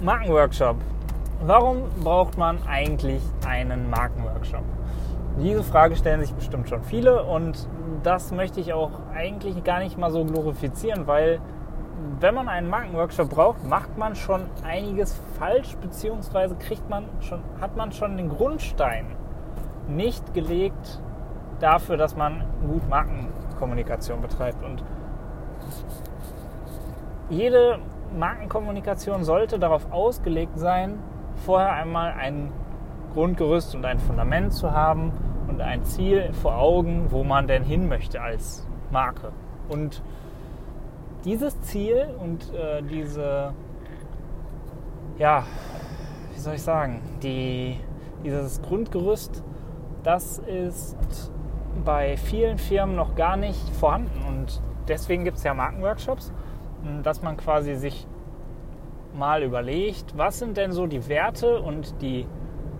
Markenworkshop. Warum braucht man eigentlich einen Markenworkshop? Diese Frage stellen sich bestimmt schon viele und das möchte ich auch eigentlich gar nicht mal so glorifizieren, weil wenn man einen Markenworkshop braucht, macht man schon einiges falsch, beziehungsweise kriegt man schon, hat man schon den Grundstein nicht gelegt dafür, dass man gut Markenkommunikation betreibt. Und jede Markenkommunikation sollte darauf ausgelegt sein, vorher einmal ein Grundgerüst und ein Fundament zu haben und ein Ziel vor Augen, wo man denn hin möchte als Marke. Und dieses Ziel und äh, diese, ja, wie soll ich sagen, die, dieses Grundgerüst, das ist bei vielen Firmen noch gar nicht vorhanden. Und deswegen gibt es ja Markenworkshops, dass man quasi sich mal überlegt, was sind denn so die Werte und die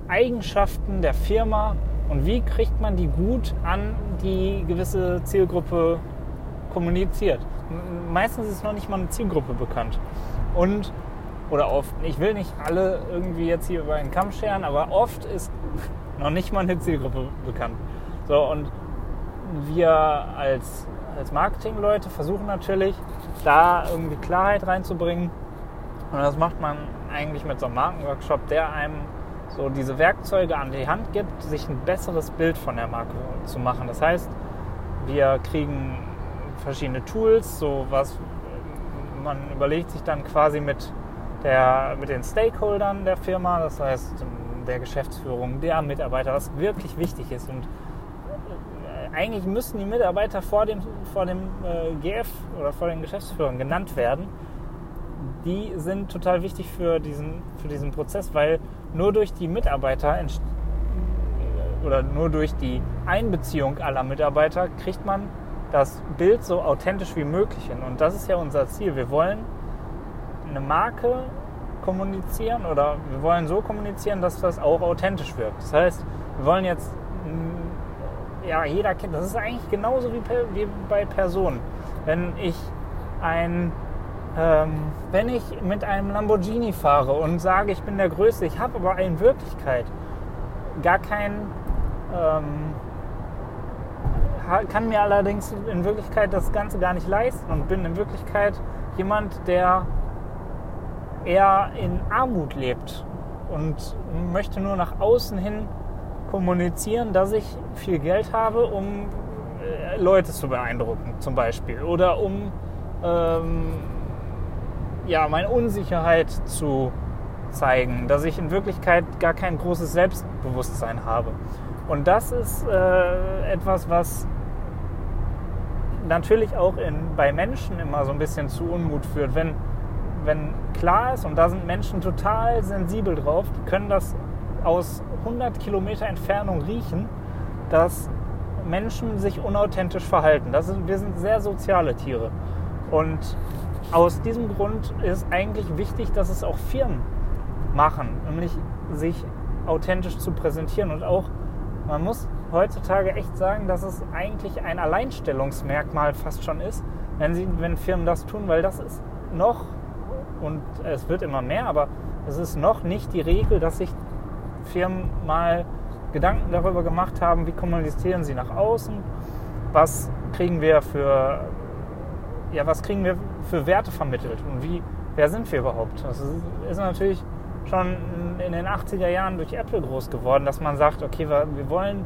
Eigenschaften der Firma und wie kriegt man die gut an die gewisse Zielgruppe kommuniziert. Meistens ist noch nicht mal eine Zielgruppe bekannt. Und, oder oft, ich will nicht alle irgendwie jetzt hier über einen Kamm scheren, aber oft ist noch nicht mal eine Zielgruppe bekannt. So, und wir als, als Marketingleute versuchen natürlich, da irgendwie Klarheit reinzubringen. Und das macht man eigentlich mit so einem Markenworkshop, der einem so diese Werkzeuge an die Hand gibt, sich ein besseres Bild von der Marke zu machen. Das heißt, wir kriegen verschiedene Tools, so was man überlegt sich dann quasi mit, der, mit den Stakeholdern der Firma, das heißt der Geschäftsführung, der Mitarbeiter, was wirklich wichtig ist. Und eigentlich müssen die Mitarbeiter vor dem, vor dem äh, GF oder vor den Geschäftsführern genannt werden. Die sind total wichtig für diesen, für diesen Prozess, weil nur durch die Mitarbeiter oder nur durch die Einbeziehung aller Mitarbeiter kriegt man das Bild so authentisch wie möglich hin. Und das ist ja unser Ziel. Wir wollen eine Marke kommunizieren oder wir wollen so kommunizieren, dass das auch authentisch wirkt. Das heißt, wir wollen jetzt, ja, jeder kennt, das ist eigentlich genauso wie, wie bei Personen. Wenn ich ein, ähm, wenn ich mit einem Lamborghini fahre und sage, ich bin der Größte, ich habe aber in Wirklichkeit gar kein, ähm, kann mir allerdings in Wirklichkeit das Ganze gar nicht leisten und bin in Wirklichkeit jemand, der eher in Armut lebt und möchte nur nach außen hin kommunizieren, dass ich viel Geld habe, um äh, Leute zu beeindrucken zum Beispiel oder um ähm, ja, meine Unsicherheit zu zeigen, dass ich in Wirklichkeit gar kein großes Selbstbewusstsein habe. Und das ist äh, etwas, was natürlich auch in, bei Menschen immer so ein bisschen zu Unmut führt, wenn, wenn klar ist, und da sind Menschen total sensibel drauf, die können das aus 100 Kilometer Entfernung riechen, dass Menschen sich unauthentisch verhalten. Das ist, wir sind sehr soziale Tiere. Und aus diesem Grund ist eigentlich wichtig, dass es auch Firmen machen, nämlich sich authentisch zu präsentieren und auch man muss heutzutage echt sagen, dass es eigentlich ein Alleinstellungsmerkmal fast schon ist, wenn, sie, wenn Firmen das tun, weil das ist noch, und es wird immer mehr, aber es ist noch nicht die Regel, dass sich Firmen mal Gedanken darüber gemacht haben, wie kommunizieren sie nach außen, was kriegen wir für, ja, was kriegen wir für Werte vermittelt und wie, wer sind wir überhaupt? Das ist, natürlich schon in den 80er Jahren durch Apple groß geworden, dass man sagt, okay, wir, wir wollen,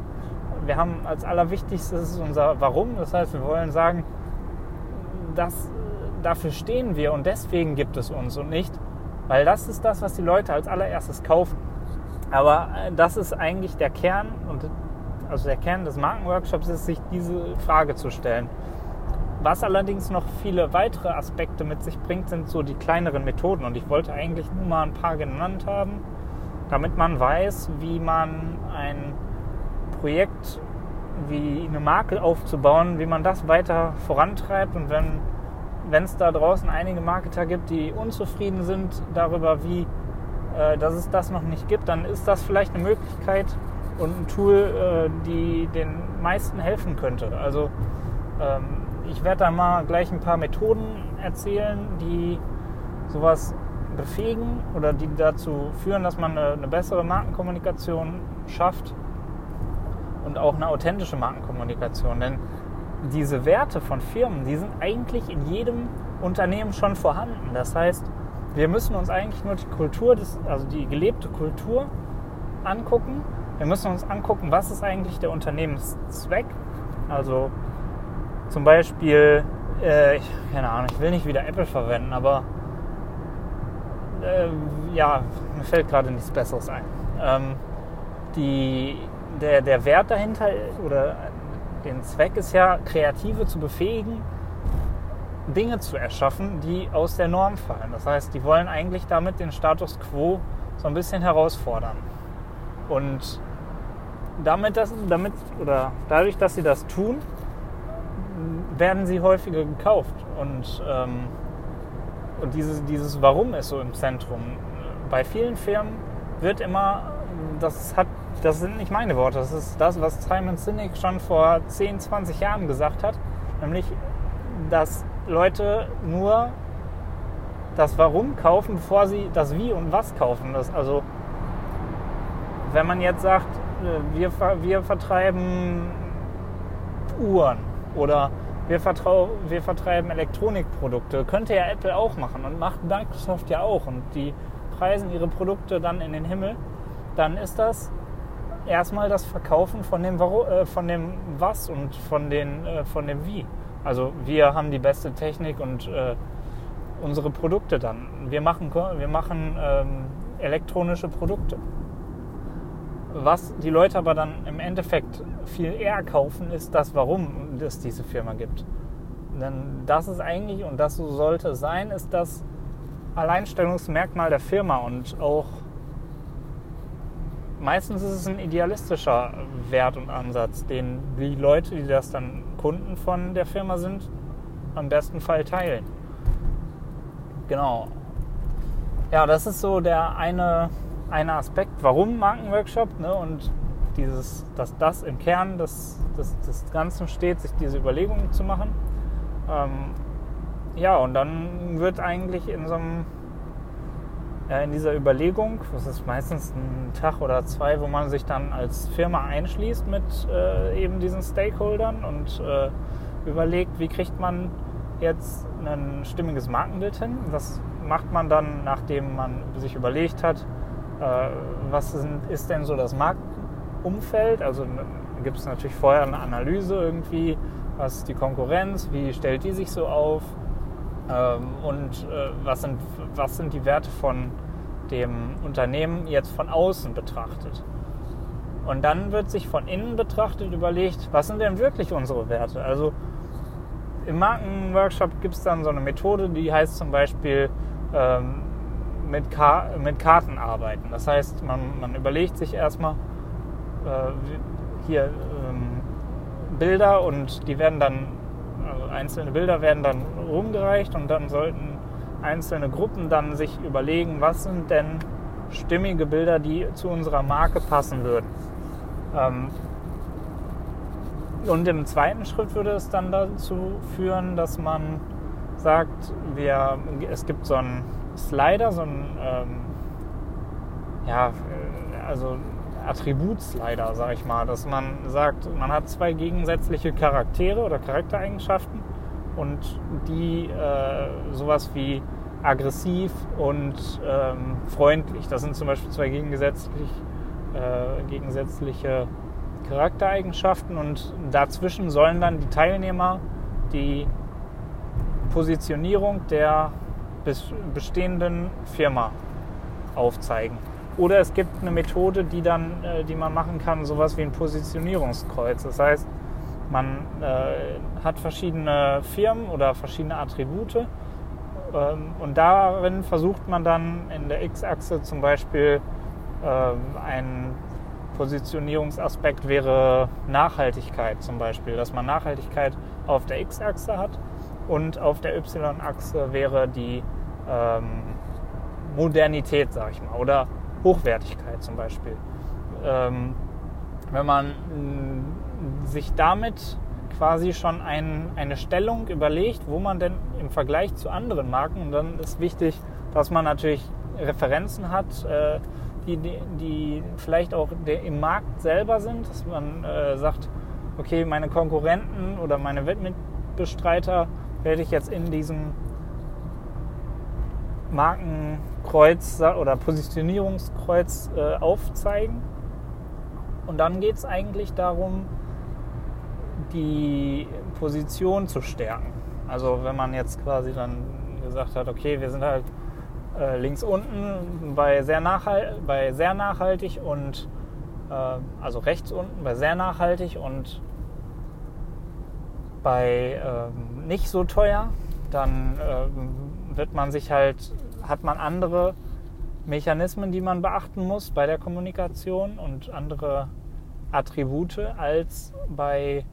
wir haben als allerwichtigstes unser Warum. Das heißt, wir wollen sagen, das, dafür stehen wir und deswegen gibt es uns und nicht, weil das ist das, was die Leute als allererstes kaufen. Aber äh, das ist eigentlich der Kern und also der Kern des Markenworkshops ist, sich diese Frage zu stellen. Was allerdings noch viele weitere Aspekte mit sich bringt, sind so die kleineren Methoden. Und ich wollte eigentlich nur mal ein paar genannt haben, damit man weiß, wie man ein Projekt wie eine Marke aufzubauen, wie man das weiter vorantreibt. Und wenn es da draußen einige Marketer gibt, die unzufrieden sind darüber, wie dass es das noch nicht gibt, dann ist das vielleicht eine Möglichkeit und ein Tool, äh, die den meisten helfen könnte. Also ähm, ich werde da mal gleich ein paar Methoden erzählen, die sowas befähigen oder die dazu führen, dass man eine bessere Markenkommunikation schafft und auch eine authentische Markenkommunikation. Denn diese Werte von Firmen, die sind eigentlich in jedem Unternehmen schon vorhanden. Das heißt, wir müssen uns eigentlich nur die Kultur, des, also die gelebte Kultur angucken. Wir müssen uns angucken, was ist eigentlich der Unternehmenszweck. Also zum Beispiel, äh, keine Ahnung, ich will nicht wieder Apple verwenden, aber äh, ja, mir fällt gerade nichts Besseres ein. Ähm, die, der, der Wert dahinter oder den Zweck ist ja, Kreative zu befähigen, Dinge zu erschaffen, die aus der Norm fallen. Das heißt, die wollen eigentlich damit den Status quo so ein bisschen herausfordern. Und damit, das, damit oder dadurch, dass sie das tun, werden sie häufiger gekauft. Und, ähm, und dieses, dieses Warum ist so im Zentrum. Bei vielen Firmen wird immer, das hat, das sind nicht meine Worte, das ist das, was Simon Sinek schon vor 10, 20 Jahren gesagt hat, nämlich, dass Leute nur das Warum kaufen, bevor sie das Wie und Was kaufen. Das also, wenn man jetzt sagt, äh, wir, wir vertreiben Uhren oder wir, wir vertreiben Elektronikprodukte, könnte ja Apple auch machen und macht Microsoft ja auch und die preisen ihre Produkte dann in den Himmel, dann ist das erstmal das Verkaufen von dem, äh, von dem Was und von, den, äh, von dem Wie. Also wir haben die beste Technik und äh, unsere Produkte dann. Wir machen, wir machen ähm, elektronische Produkte. Was die Leute aber dann im Endeffekt viel eher kaufen, ist das, warum es diese Firma gibt. Denn das ist eigentlich, und das so sollte sein, ist das Alleinstellungsmerkmal der Firma und auch meistens ist es ein idealistischer Wert und Ansatz, den die Leute, die das dann Kunden von der Firma sind, am besten Fall teilen. Genau. Ja, das ist so der eine, eine Aspekt, warum Markenworkshop ne? und dieses, dass das im Kern des, des, des Ganzen steht, sich diese Überlegungen zu machen. Ähm, ja, und dann wird eigentlich in so einem in dieser Überlegung, das ist meistens ein Tag oder zwei, wo man sich dann als Firma einschließt mit äh, eben diesen Stakeholdern und äh, überlegt, wie kriegt man jetzt ein stimmiges Markenbild hin. Das macht man dann, nachdem man sich überlegt hat, äh, was sind, ist denn so das Marktumfeld. Also gibt es natürlich vorher eine Analyse irgendwie, was ist die Konkurrenz, wie stellt die sich so auf ähm, und äh, was, sind, was sind die Werte von dem Unternehmen jetzt von außen betrachtet. Und dann wird sich von innen betrachtet überlegt, was sind denn wirklich unsere Werte? Also im Markenworkshop gibt es dann so eine Methode, die heißt zum Beispiel ähm, mit, Ka mit Karten arbeiten. Das heißt, man, man überlegt sich erstmal äh, hier ähm, Bilder und die werden dann, einzelne Bilder werden dann rumgereicht und dann sollten einzelne Gruppen dann sich überlegen, was sind denn stimmige Bilder, die zu unserer Marke passen würden. Ähm, und im zweiten Schritt würde es dann dazu führen, dass man sagt, wir, es gibt so einen Slider, so einen ähm, ja, also Attributslider, sag ich mal, dass man sagt, man hat zwei gegensätzliche Charaktere oder Charaktereigenschaften und die äh, sowas wie aggressiv und ähm, freundlich. Das sind zum Beispiel zwei gegensätzlich, äh, gegensätzliche Charaktereigenschaften und dazwischen sollen dann die Teilnehmer die Positionierung der bestehenden Firma aufzeigen. Oder es gibt eine Methode, die dann, äh, die man machen kann, sowas wie ein Positionierungskreuz. Das heißt, man äh, hat verschiedene Firmen oder verschiedene Attribute ähm, und darin versucht man dann in der X-Achse zum Beispiel ähm, ein Positionierungsaspekt wäre Nachhaltigkeit zum Beispiel, dass man Nachhaltigkeit auf der X-Achse hat und auf der Y-Achse wäre die ähm, Modernität, sage ich mal, oder Hochwertigkeit zum Beispiel. Ähm, wenn man sich damit quasi schon ein, eine Stellung überlegt, wo man denn im Vergleich zu anderen Marken, dann ist wichtig, dass man natürlich Referenzen hat, äh, die, die, vielleicht auch im Markt selber sind, dass man äh, sagt, okay, meine Konkurrenten oder meine Wettmitbestreiter werde ich jetzt in diesem Markenkreuz oder Positionierungskreuz äh, aufzeigen. Und dann geht es eigentlich darum, die Position zu stärken. Also wenn man jetzt quasi dann gesagt hat, okay, wir sind halt äh, links unten bei sehr, nachhalt, bei sehr nachhaltig und äh, also rechts unten bei sehr nachhaltig und bei äh, nicht so teuer, dann ähm, wird man sich halt, hat man andere Mechanismen, die man beachten muss bei der Kommunikation und andere Attribute als bei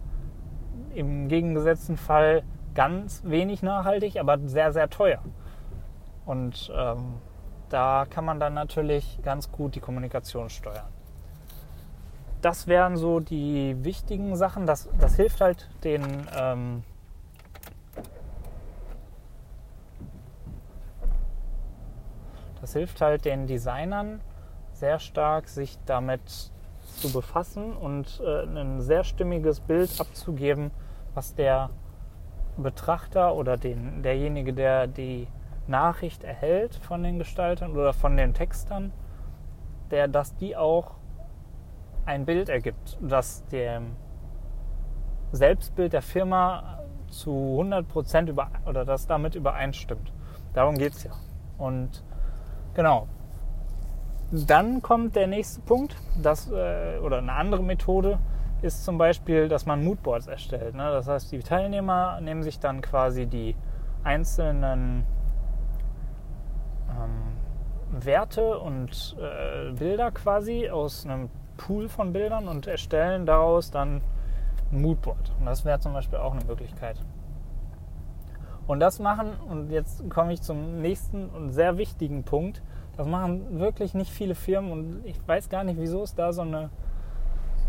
im gegengesetzten Fall ganz wenig nachhaltig, aber sehr, sehr teuer. Und ähm, da kann man dann natürlich ganz gut die Kommunikation steuern. Das wären so die wichtigen Sachen. Das, das hilft halt den ähm, das hilft halt den Designern sehr stark, sich damit zu befassen und äh, ein sehr stimmiges Bild abzugeben, was der Betrachter oder den, derjenige, der die Nachricht erhält von den Gestaltern oder von den Textern, der, dass die auch ein Bild ergibt, das dem Selbstbild der Firma zu 100% über, oder das damit übereinstimmt. Darum geht es ja. Und genau. Dann kommt der nächste Punkt, das, äh, oder eine andere Methode ist zum Beispiel, dass man Moodboards erstellt. Ne? Das heißt, die Teilnehmer nehmen sich dann quasi die einzelnen ähm, Werte und äh, Bilder quasi aus einem Pool von Bildern und erstellen daraus dann ein Moodboard. Und das wäre zum Beispiel auch eine Möglichkeit. Und das machen, und jetzt komme ich zum nächsten und sehr wichtigen Punkt, das machen wirklich nicht viele Firmen und ich weiß gar nicht, wieso es da so eine,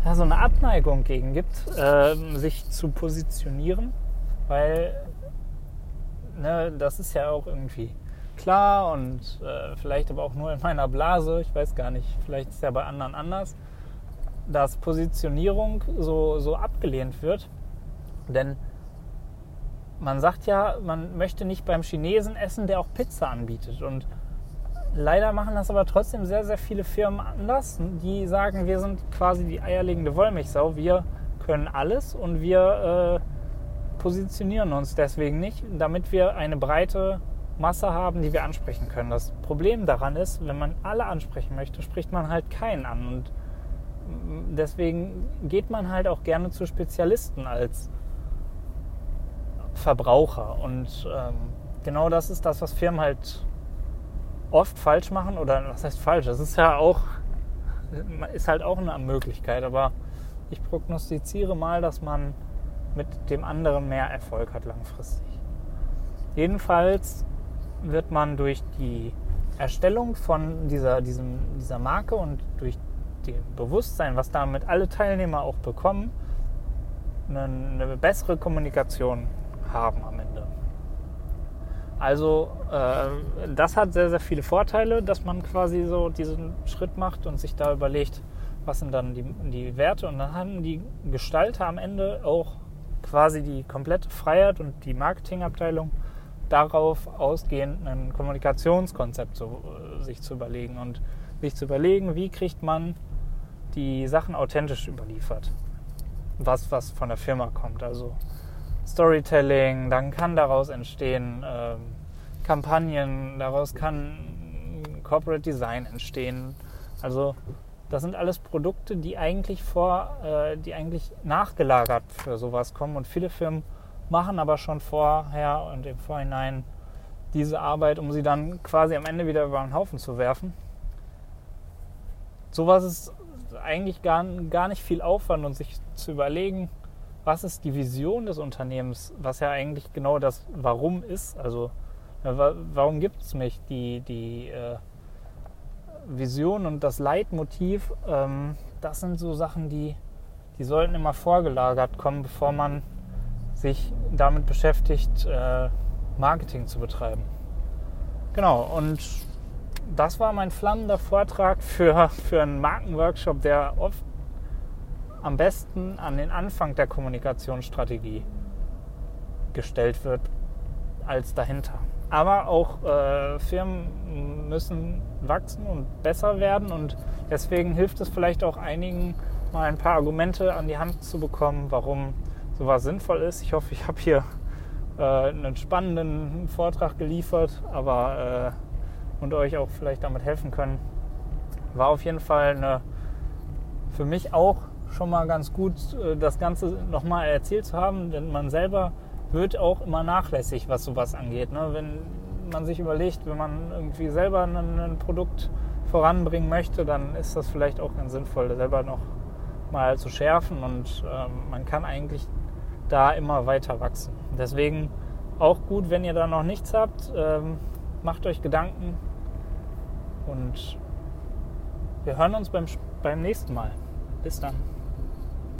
ja, so eine Abneigung gegen gibt, äh, sich zu positionieren, weil ne, das ist ja auch irgendwie klar und äh, vielleicht aber auch nur in meiner Blase, ich weiß gar nicht, vielleicht ist es ja bei anderen anders, dass Positionierung so, so abgelehnt wird. Denn man sagt ja, man möchte nicht beim Chinesen essen, der auch Pizza anbietet. Und leider machen das aber trotzdem sehr, sehr viele Firmen anders. Die sagen, wir sind quasi die eierlegende Wollmilchsau, wir können alles und wir äh, positionieren uns deswegen nicht, damit wir eine breite Masse haben, die wir ansprechen können. Das Problem daran ist, wenn man alle ansprechen möchte, spricht man halt keinen an. Und deswegen geht man halt auch gerne zu Spezialisten als Verbraucher. Und ähm, genau das ist das, was Firmen halt oft falsch machen. Oder was heißt falsch? Das ist ja auch, ist halt auch eine Möglichkeit. Aber ich prognostiziere mal, dass man mit dem anderen mehr Erfolg hat langfristig. Jedenfalls wird man durch die Erstellung von dieser, diesem, dieser Marke und durch dem Bewusstsein, was damit alle Teilnehmer auch bekommen, eine, eine bessere Kommunikation haben am Ende. Also äh, das hat sehr, sehr viele Vorteile, dass man quasi so diesen Schritt macht und sich da überlegt, was sind dann die, die Werte. Und dann haben die Gestalter am Ende auch quasi die komplette Freiheit und die Marketingabteilung darauf ausgehend ein Kommunikationskonzept zu, äh, sich zu überlegen und sich zu überlegen, wie kriegt man die Sachen authentisch überliefert. Was, was von der Firma kommt. Also Storytelling, dann kann daraus entstehen äh, Kampagnen, daraus kann Corporate Design entstehen. Also das sind alles Produkte, die eigentlich vor, äh, die eigentlich nachgelagert für sowas kommen und viele Firmen machen aber schon vorher und im Vorhinein diese Arbeit, um sie dann quasi am Ende wieder über den Haufen zu werfen. Sowas ist eigentlich gar, gar nicht viel Aufwand und sich zu überlegen, was ist die Vision des Unternehmens, was ja eigentlich genau das Warum ist. Also warum gibt es mich? Die, die äh, Vision und das Leitmotiv, ähm, das sind so Sachen, die, die sollten immer vorgelagert kommen, bevor man sich damit beschäftigt, äh, Marketing zu betreiben. Genau, und das war mein flammender Vortrag für, für einen Markenworkshop, der oft am besten an den Anfang der Kommunikationsstrategie gestellt wird als dahinter. Aber auch äh, Firmen müssen wachsen und besser werden und deswegen hilft es vielleicht auch einigen, mal ein paar Argumente an die Hand zu bekommen, warum sowas sinnvoll ist. Ich hoffe, ich habe hier äh, einen spannenden Vortrag geliefert, aber äh, und euch auch vielleicht damit helfen können. War auf jeden Fall eine, für mich auch schon mal ganz gut, äh, das Ganze nochmal erzählt zu haben, denn man selber wird auch immer nachlässig, was sowas angeht. Ne? Wenn man sich überlegt, wenn man irgendwie selber ein, Produkt voranbringen möchte, dann ist das vielleicht auch ganz sinnvoll, selber noch mal zu schärfen und ähm, man kann eigentlich da immer weiter wachsen. Deswegen auch gut, wenn ihr da noch nichts habt, ähm, macht euch Gedanken und wir hören uns beim, beim nächsten Mal. Bis dann.